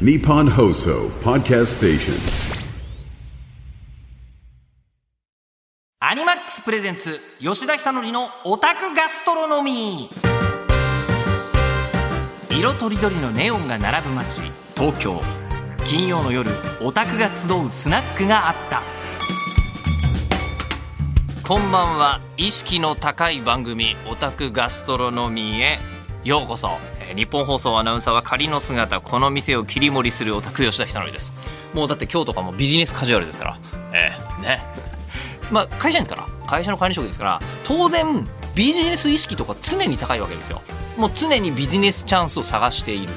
Nippon Hoso Podcast Station. アニマックスプレゼンツ吉田久典のオタクガストロノミー色とりどりのネオンが並ぶ街東京金曜の夜オタクが集うスナックがあった。こんばんは。意識の高い番組オタクガストロノミーへようこそ。日本放送アナウンサーは仮の姿この店を切り盛りするオタク吉田久典です。もうだって今日とかもビジネスカジュアルですから。ええね。まあ会社員ですから。会社の管理職ですから。当然ビジネス意識とか常に高いわけですよ。もう常にビジネスチャンスを探している。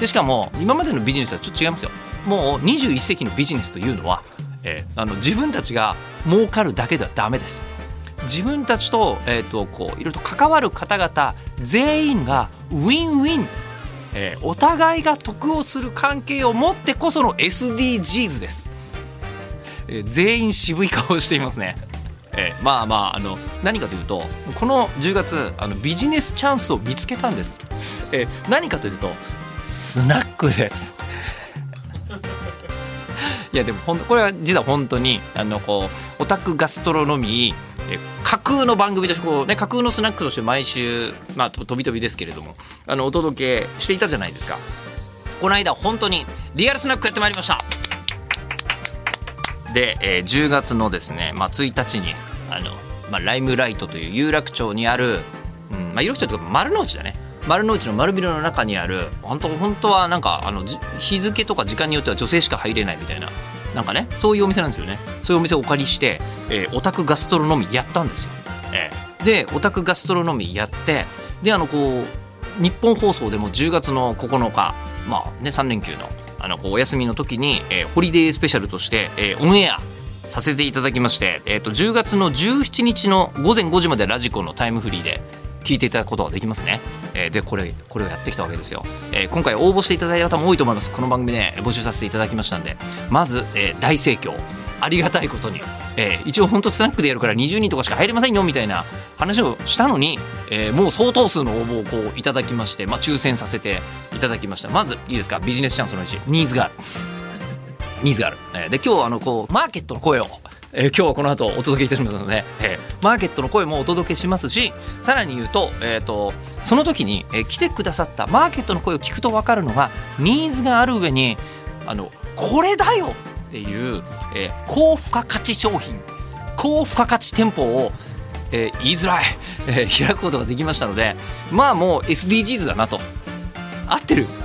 でしかも今までのビジネスはちょっと違いますよ。もう21世紀のビジネスというのは、えーあの自分たちが儲かるだけではダメです。自分たちと,、えー、とこういろいろと関わる方々全員がウィンウィン、えーお互いが得をする関係を持ってこその SDGs です、えー全員渋い顔をしていますね。えーまあまああの何かというとこの10月あのビジネスチャンスを見つけたんです、えー何かというとスナックです。いやでも本当これは実は本当にあのこうオタクガストロノミーえ架空の番組としてこう、ね、架空のスナックとして毎週、まあ、と飛び飛びですけれどもあのお届けしていたじゃないですか。この間本当にリアルスナックやってまいりました。で、えー10月のですね、まあ、1日にあの、まあ、ライムライトという有楽町にある、うんまあ、有楽町というか丸の内だね。丸の内の丸ビルの中にある本当本当はなんかあの日付とか時間によっては女性しか入れないみたいななんかねそういうお店なんですよね。そういうお店をお借りして、えーオタクガストロノミーやったんですよ、えーでオタクガストロノミーやってであのこう日本放送でも10月の9日まあね3連休のあのこうお休みの時に、えーホリデースペシャルとして、えーオンエアさせていただきまして、えー、と10月の17日の午前5時までラジコのタイムフリーで聞いていただくことができますね。えーでこれこれをやってきたわけですよ、えー今回応募していただいた方も多いと思います。この番組で募集させていただきましたんで。まず、えー大盛況。ありがたいことに、えー一応本当スナックでやるから20人とかしか入れませんよみたいな話をしたのに、えーもう相当数の応募をこういただきまして、まあ、抽選させていただきました。まずいいですか？ビジネスチャンスの1ニーズがある。ニーズがある。えーで今日あのこうマーケットの声を、えー今日はこの後お届けいたしますので、えーマーケットの声もお届けしますしさらに言うと,、えー、とその時に、えー来てくださったマーケットの声を聞くと分かるのがニーズがある上にあのこれだよっていう、えー高付加価値商品高付加価値店舗をえー言いづらい、えー開くことができましたのでまあもう SDGs だなと。合ってる？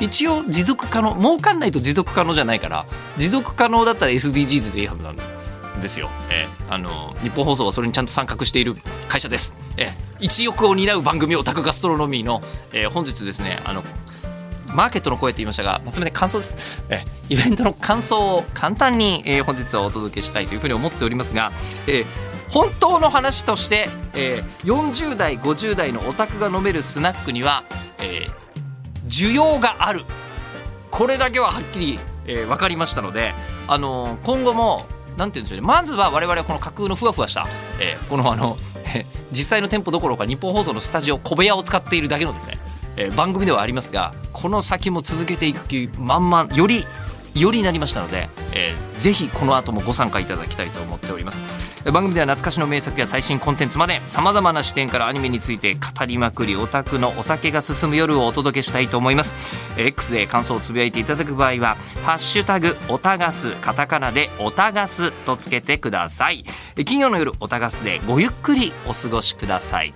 一応持続可能儲かんないと持続可能じゃないから持続可能だったら SDGs でいいはずなんですよ、えーあの日本放送はそれにちゃんと参画している会社です、えー一翼を担う番組オタクガストロノミーの、えー本日ですねあのマーケットの声って言いましたが、まあ、すみません、感想です。えイベントの感想を簡単に、えー本日はお届けしたいというふうに思っておりますが、えー本当の話として、えー40代、50代のオタクが飲めるスナックには、えー需要がある。これだけははっきり、えー分かりましたので、あの今後も、なんて言うんでしょうね、まずは我々はこの架空のふわふわした、えーこのあの、実際の店舗どころか日本放送のスタジオ小部屋を使っているだけのですね、えー番組ではありますがこの先も続けていく気満々よりよりになりましたので、えーぜひこの後もご参加いただきたいと思っております。え番組では懐かしの名作や最新コンテンツまでさまざまな視点からアニメについて語りまくりオタクのお酒が進む夜をお届けしたいと思います。えー X で感想をつぶやいていただく場合は「ハッシュタグオタガス」カタカナで「オタガス」とつけてください。え金曜の夜オタガスでごゆっくりお過ごしください。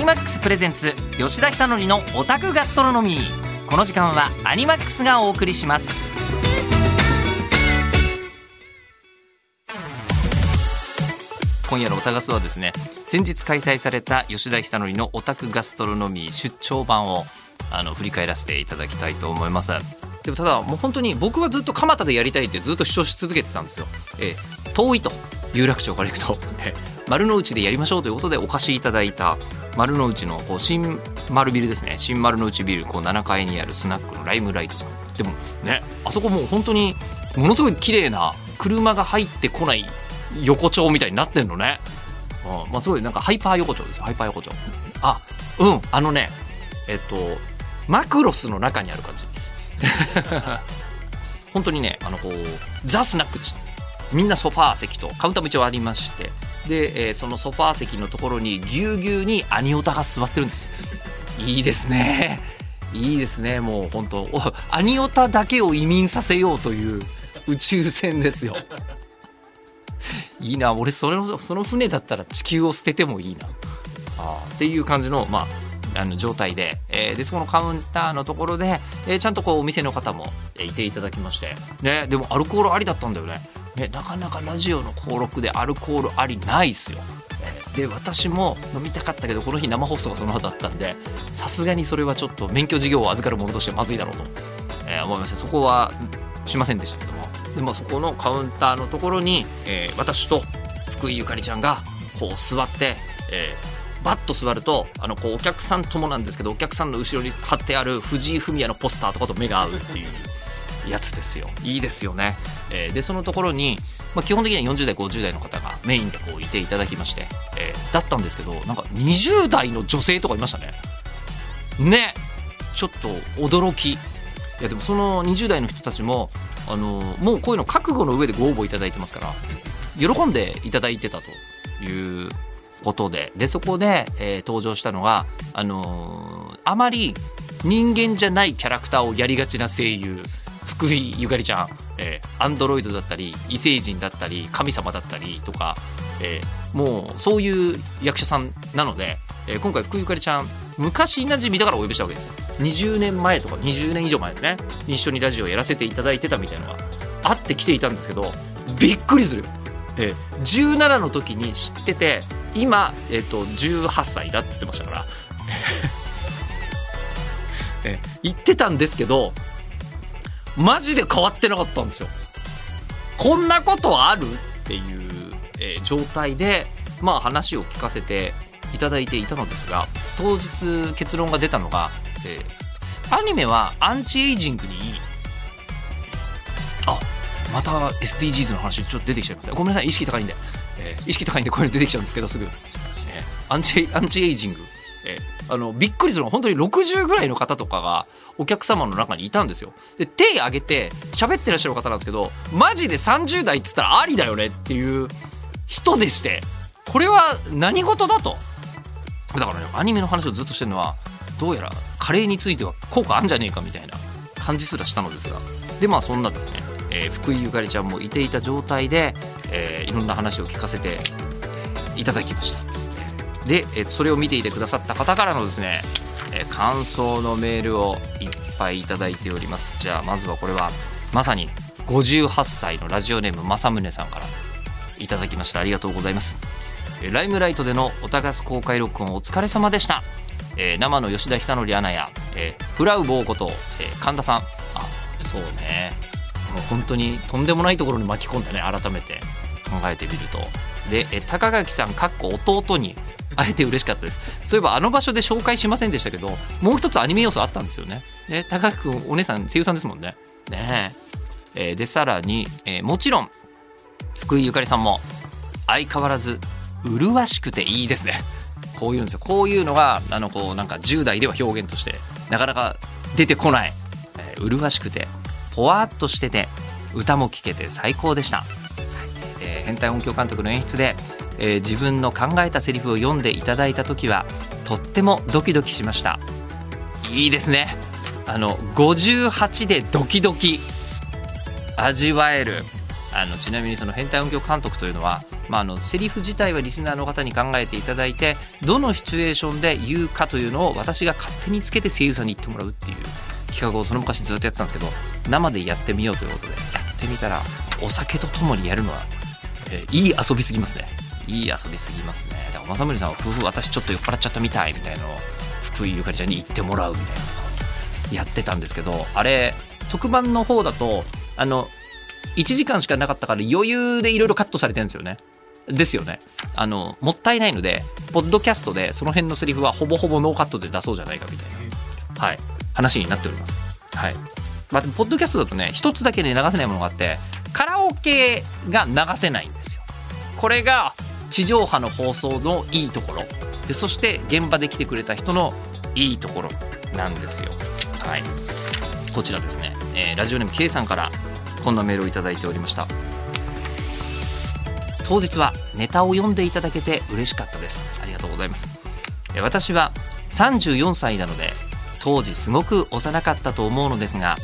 ニマックスプレゼンツ吉田久典のオタクガストロノミー。この時間はアニマックスがお送りします。今夜のオタガスはですね先日開催された吉田久典のオタクガストロノミー出張版をあの振り返らせていただきたいと思います。でもただもう本当に僕はずっと蒲田でやりたいってずっと主張し続けてたんですよ、えー遠いと有楽町から行くと、丸の内でやりましょうということでお貸しいただいた丸の内のこう新丸ビルですね。新丸の内ビルこう7階にあるスナックのライムライトさん。でもねあそこもう本当にものすごい綺麗な車が入ってこない横丁みたいになってんのね、うん。まあ、すごいなんかハイパー横丁ですハイパー横丁。あうん。あのねえっとマクロスの中にある感じ。本当にねあのこうザ・スナックでした。みんなソファー席とカウンターも一応ありまして。で、えーそのソファー席のところにぎゅうぎゅうにアニオタが座ってるんです。いいですね。いいですね。もう本当おアニオタだけを移民させようという宇宙船ですよ。いいな。俺そのその船だったら地球を捨ててもいいな。あっていう感じのまああの状態で,、えーでそこのカウンターのところで、えーちゃんとこうお店の方もえーいていただきまして、ね、でもアルコールありだったんだよね。ねなかなかラジオの登録でアルコールありないっすよ、で私も飲みたかったけどこの日生放送がその後だったんでさすがにそれはちょっと免許事業を預かるものとしてまずいだろうと、えー思いましてそこはしませんでしたけども。でもそこのカウンターのところに、えー私と福井ゆかりちゃんがこう座って、えーバッと座るとあのこうお客さんともなんですけどお客さんの後ろに貼ってある藤井フミヤのポスターとかと目が合うっていう。やつですよ。いいですよね、えーでそのところに、まあ、基本的には40代50代の方がメインでこういていただきまして、えーだったんですけどなんか20代の女性とかいましたね。ね。ちょっと驚き。いやでもその20代の人たちもあのもうこういうの覚悟の上でご応募いただいてますから喜んでいただいてたということで。でそこで、えー登場したのが、あのーあまり人間じゃないキャラクターをやりがちな声優。福井ゆかりちゃん、えーアンドロイドだったり異星人だったり神様だったりとか、えーもうそういう役者さんなので、えー今回福井ゆかりちゃん昔なじみだからお呼びしたわけです。20年前とか20年以上前ですね。一緒にラジオやらせていただいてたみたいなのがあって来ていたんですけどびっくりする、えー17の時に知ってて今、えー、と18歳だって言ってましたから。え言ってたんですけどマジで変わってなかったんですよ。こんなことある？っていう、えー状態でまあ話を聞かせていただいていたのですが当日結論が出たのが、えーアニメはアンチエイジングにいい。あまた SDGs の話ちょっと出てきちゃいますごめんなさい意識高いんで、えー意識高いんでこれ出てきちゃうんですけどすぐ、えーアンチアンチエイジング、えーあのびっくりするのは本当に60ぐらいの方とかがお客様の中にいたんですよ。で手挙げて喋ってらっしゃる方なんですけどマジで30代っつったらありだよねっていう人でしてこれは何事だと。だからねアニメの話をずっとしてるのはどうやらカレーについては効果あんじゃねえかみたいな感じすらしたのですが。でまあそんなですね、えー福井ゆかりちゃんもいていた状態で、えーいろんな話を聞かせて、えいただきました。で、えーそれを見ていてくださった方からのですね、え感想のメールをいっぱいいただいております。じゃあまずはこれはまさに58歳のラジオネーム正宗さんからいただきました。ありがとうございます。ライムライトでのおたがす公開録音お疲れ様でした、えー生の吉田久典アナや、えーフラウボーこと、えー神田さん。あそうね。もう本当にとんでもないところに巻き込んでね改めて考えてみると。で、えー高垣さんかっこ弟に 会えて嬉しかったです。そういえばあの場所で紹介しませんでしたけどもう一つアニメ要素あったんですよね。ね高垣君お姉さん声優さんですもんね。ね。ええーでさらに、えーもちろん福井ゆかりさんも相変わらず麗しくていいですね。こういうんですよ。こういうのがあのこうなんか10代では表現としてなかなか出てこない、えー麗しくてぽわっとしてて歌も聴けて最高でした、えー変態音響監督の演出で、えー自分の考えたセリフを読んでいただいた時はとってもドキドキしました。いいですね。あの58でドキドキ。味わえる。あのちなみにその変態音響監督というのは、まあ、あのセリフ自体はリスナーの方に考えていただいてどのシチュエーションで言うかというのを私が勝手につけて声優さんに言ってもらうっていう企画をその昔ずっとやってたんですけど生でやってみようということでやってみたらお酒とともにやるのは、えーいい遊びすぎますね。いい遊びすぎますねだから正宗さんは夫婦私ちょっと酔っ払っちゃったみたいみたいのを福井ゆかりちゃんに言ってもらうみたいなやってたんですけどあれ特番の方だとあの1時間しかなかったから余裕でいろいろカットされてるんですよね。ですよね。あの、もったいないので、ポッドキャストでその辺のセリフはほぼほぼノーカットで出そうじゃないかみたいな、はい、話になっております。はい。まあ、でもポッドキャストだとね、一つだけで流せないものがあって、カラオケが流せないんですよ。これが地上波の放送のいいところ。でそして現場で来てくれた人のいいところなんですよ。はい。こちらですね、えーラジオネーム K さんからこんなメールをいいておりました。当日はネタを読んでいただけて嬉しかったです。ありがとうございます。私は34歳なので当時すごく幼かったと思うのですが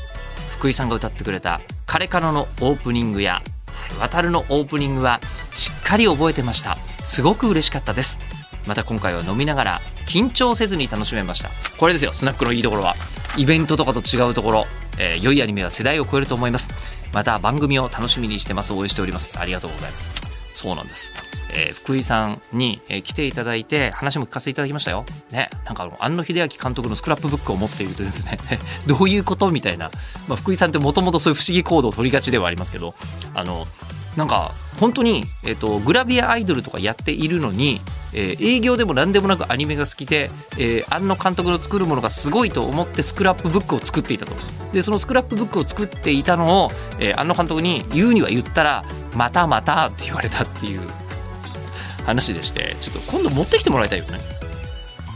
福井さんが歌ってくれた「カレカノ」のオープニングや「渡る」のオープニングはしっかり覚えてました。すごく嬉しかったです。また今回は飲みながら緊張せずに楽しめました。これですよスナックのいいところは。イベントとかと違うところ、えー良いアニメは世代を超えると思います。また番組を楽しみにしてます。応援しております。ありがとうございます。そうなんです、えー福井さんに、えー来ていただいて話も聞かせていただきましたよ。ねなんかあの庵野秀明監督のスクラップブックを持っているとですね どういうことみたいな、まあ、福井さんってもともとそういう不思議行動を取りがちではありますけどあのなんか本当に、えっとグラビアアイドルとかやっているのに、えー営業でも何でもなくアニメが好きで、えー、庵野監督の作るものがすごいと思ってスクラップブックを作っていたと。でそのスクラップブックを作っていたのを、えー、庵野監督に言うには言ったら「またまた」って言われたっていう話でしてちょっと今度持ってきてもらいたいよね。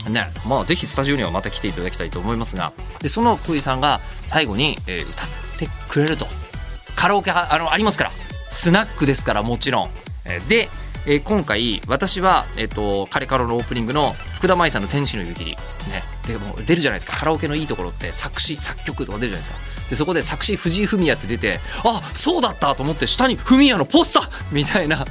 ねまあ、ぜひスタジオにはまた来ていただきたいと思いますがでその福井さんが最後に、えー歌ってくれると。カラオケあのありますから。スナックですからもちろん、えーで、えー今回私は、えー、とカレカロのオープニングの福田舞さんの「天使の湯切り」ね。でも出るじゃないですか。カラオケのいいところって作詞作曲とか出るじゃないですか。でそこで作詞藤井フミヤって出てあそうだったと思って下にフミヤのポスターみたいな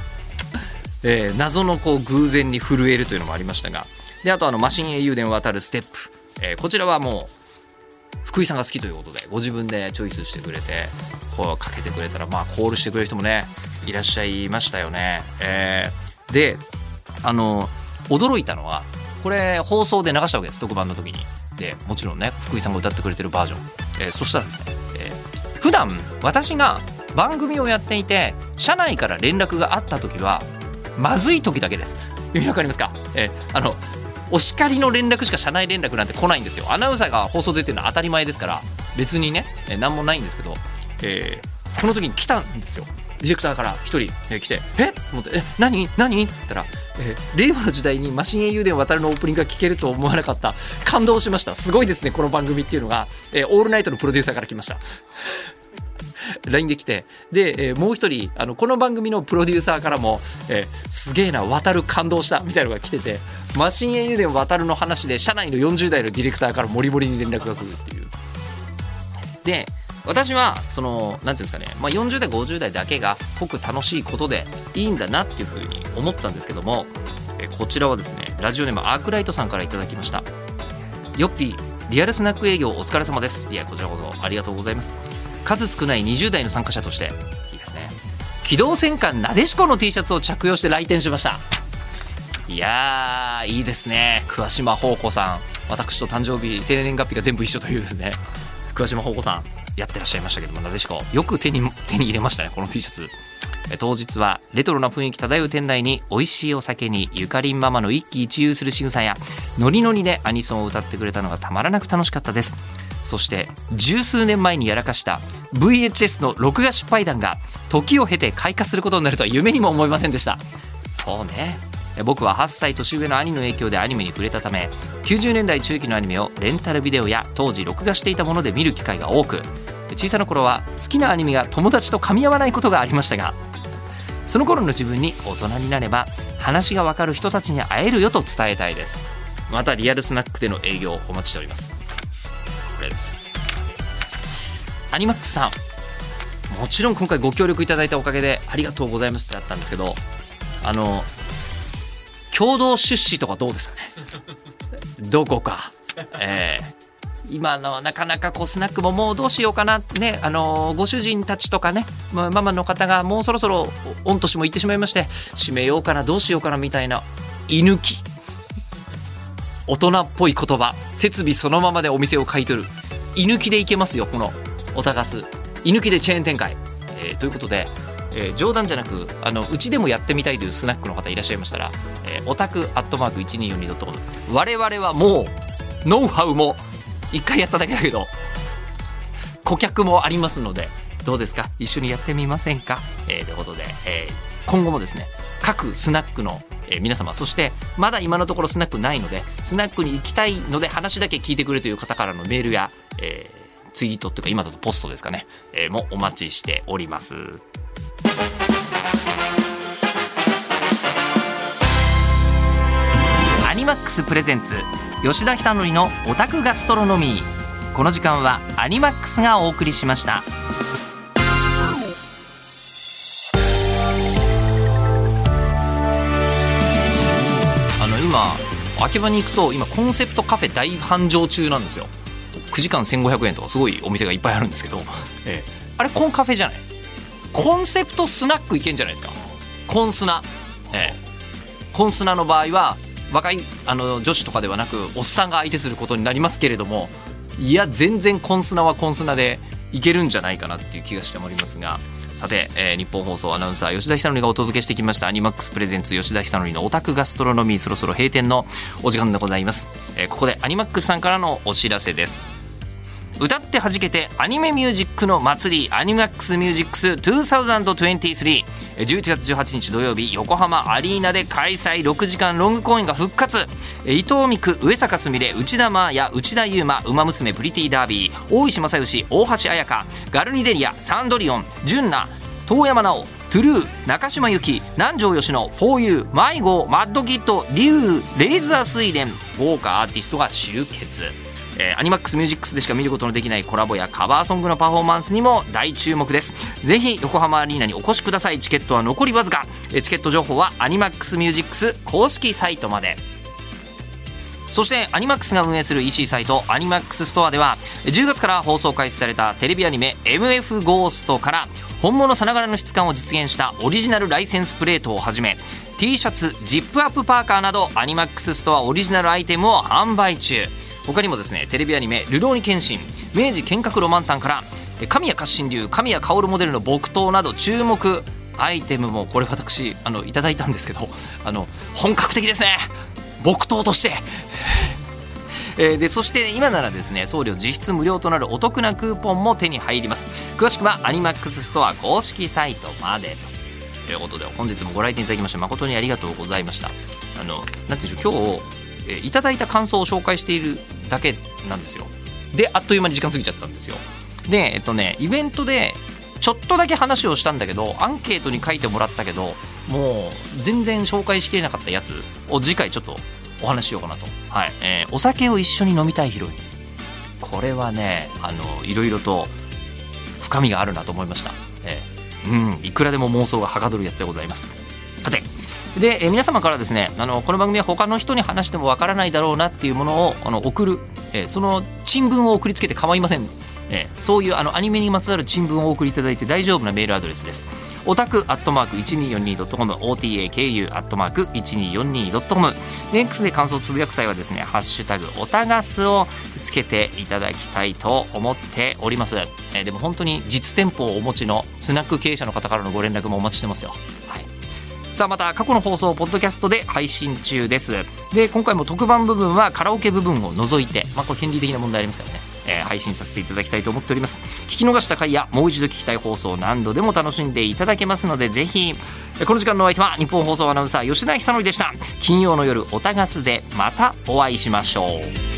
えー謎のこう偶然に震えるというのもありましたが。であとあのマシン英雄伝渡るステップ、えーこちらはもう福井さんが好きということでご自分でチョイスしてくれてこうかけてくれたらまあコールしてくれる人もねいらっしゃいましたよね。えーであの驚いたのはこれ放送で流したわけです特番の時に。でもちろんね福井さんが歌ってくれてるバージョン、えーそしたらですね、えー普段私が番組をやっていて社内から連絡があった時はまずい時だけです。意味わかりますか、えーあのお叱りの連絡しか社内連絡なんて来ないんですよ。アナウンサーが放送出てるのは当たり前ですから別にね、えー、何もないんですけど、えーこの時に来たんですよ。ディレクターから一人、えー来て「え？っ?」と思って「え？何？何?」って言ったら、令和の時代にマシン英雄伝渡るのオープニングが聞けると思わなかった。感動しました。すごいですねこの番組っていうのが、えーオールナイトのプロデューサーから来ました。LINE で来て。で、えーもう一人あのこの番組のプロデューサーからも、えーすげえな渡る感動したみたいなのが来ててマシン英雄伝渡るの話で社内の40代のディレクターからモリモリに連絡が来るっていう。で私はそのなんていうんですかね、まあ、40代50代だけが濃く楽しいことでいいんだなっていうふうに思ったんですけどもえこちらはですねラジオネームアークライトさんからいただきました。ヨッピーリアルスナック営業お疲れ様です。いやこちらこそありがとうございます。数少ない20代の参加者としていいですね。機動戦艦なでしこの T シャツを着用して来店しました。いやーいいですね。桑島宝子さん。私と誕生日生年月日が全部一緒というですね。桑島宝子さんやってらっしゃいましたけどもなでしこ。よく手に手に入れましたねこの T シャツ。当日はレトロな雰囲気漂う店内に美味しいお酒にゆかりんママの一喜一憂する仕草やノリノリでアニソンを歌ってくれたのがたまらなく楽しかったです。そして十数年前にやらかした VHS の録画失敗談が時を経て開花することになるとは夢にも思いませんでした。そうね。僕は8歳年上の兄の影響でアニメに触れたため90年代中期のアニメをレンタルビデオや当時録画していたもので見る機会が多く小さな頃は好きなアニメが友達と噛み合わないことがありましたがその頃の自分に大人になれば話がわかる人たちに会えるよと伝えたいです。またリアルスナックでの営業をお待ちしております。これです。アニマックスさんもちろん今回ご協力いただいたおかげでありがとうございますってあったんですけどあの共同出資とかどうですかね？どこか。ええ。今のなかなかこうスナックももうどうしようかな。ねあのご主人たちとかねまあママの方がもうそろそろ御年も行ってしまいまして閉めようかなどうしようかなみたいな居抜き。大人っぽい言葉。設備そのままでお店を買い取る。居抜きでいけますよこのオタガス居抜きでチェーン展開、えーということで、えー冗談じゃなくあのうちでもやってみたいというスナックの方いらっしゃいましたら、えーオタクアットマーク 1242.com 我々はもうノウハウも一回やっただけだけど顧客もありますのでどうですか？一緒にやってみませんか、えーということで、えー今後もですね各スナックのえー皆様そしてまだ今のところスナックないのでスナックに行きたいので話だけ聞いてくれという方からのメールや、えーツイートっていうか今だとポストですかね、えーもお待ちしております。アニマックスプレゼンツ。吉田久典のオタクガストロノミー。この時間はアニマックスがお送りしました。あの今秋葉に行くと今コンセプトカフェ大繁盛中なんですよ。9時間1500円とかすごいお店がいっぱいあるんですけど、ええ。あれコンカフェじゃない？コンセプトスナックいけんじゃないですか？コンスナ、ええ。コンスナの場合は若いあの女子とかではなくおっさんが相手することになりますけれどもいや全然コンスナはコンスナでいけるんじゃないかなっていう気がしておりますがさて、えー日本放送アナウンサー吉田久典がお届けしてきましたアニマックスプレゼンツ吉田久典のオタクガストロノミーそろそろ閉店のお時間でございます、えーここでアニマックスさんからのお知らせです。歌って弾けてアニメミュージックの祭りアニマックスミュージックス2023 11月18日土曜日横浜アリーナで開催6時間ロング公演が復活伊藤美来上坂すみれ内田真礼内田雄馬ウマ娘プリティーダービー大石正義大橋彩香 GARNiDELiA サンドリオン JUNNA 東山奈央 TRUE 中島由貴南條愛乃フォーユー迷子 MADKID リュウ RAISE A SUILEN豪華アーティストが集結えーアニマックスミュージックスでしか見ることのできないコラボやカバーソングのパフォーマンスにも大注目です。ぜひ横浜アリーナにお越しください。チケットは残りわずか。えチケット情報はアニマックスミュージックス公式サイトまで。そしてアニマックスが運営する EC サイトアニマックスストアでは10月から放送開始されたテレビアニメ MF ゴーストから本物さながらの質感を実現したオリジナルライセンスプレートをはじめ T シャツジップアップパーカーなどアニマックスストアオリジナルアイテムを販売中。他にもですねテレビアニメ「流浪に剣心」明治剣客ロマンタンから神谷活心流神谷薫モデルの木刀など注目アイテムもこれ私あのいただいたんですけどあの本格的ですね。木刀として。えーでそして今ならですね送料実質無料となるお得なクーポンも手に入ります。詳しくはアニマックスストア公式サイトまで。とということで本日もご来店いただきまして誠にありがとうございました。あのなんていうんでしょう今日、えーいただいた感想を紹介しているだけなんですよ。であっという間に時間過ぎちゃったんですよ。でえっとねイベントでちょっとだけ話をしたんだけどアンケートに書いてもらったけどもう全然紹介しきれなかったやつを次回ちょっとお話ししようかなと、はい。えーお酒を一緒に飲みたいヒロイン。これはねあのいろいろと深みがあるなと思いました、えーうんいくらでも妄想がはかどるやつでございます。さてで、えー皆様からですねあのこの番組は他の人に話してもわからないだろうなっていうものをあの送る、えーその珍聞を送りつけて構いませんえーそういうあのアニメにまつわる珍聞をお送りいただいて大丈夫なメールアドレスです。オタクアットマーク 1242.com、OTAKU アットマーク 1242.com。で X で感想をつぶやく際はですね、ハッシュタグオタガスをつけていただきたいと思っております。えーでも本当に実店舗をお持ちのスナック経営者の方からのご連絡もお待ちしてますよ。さあまた過去の放送をポッドキャストで配信中です。で今回も特番部分はカラオケ部分を除いてまあこれ権利的な問題ありますからね、えー配信させていただきたいと思っております。聞き逃した回やもう一度聞きたい放送を何度でも楽しんでいただけますのでぜひこの時間のお相手は日本放送アナウンサー吉田久典でした。金曜の夜おたがすでまたお会いしましょう。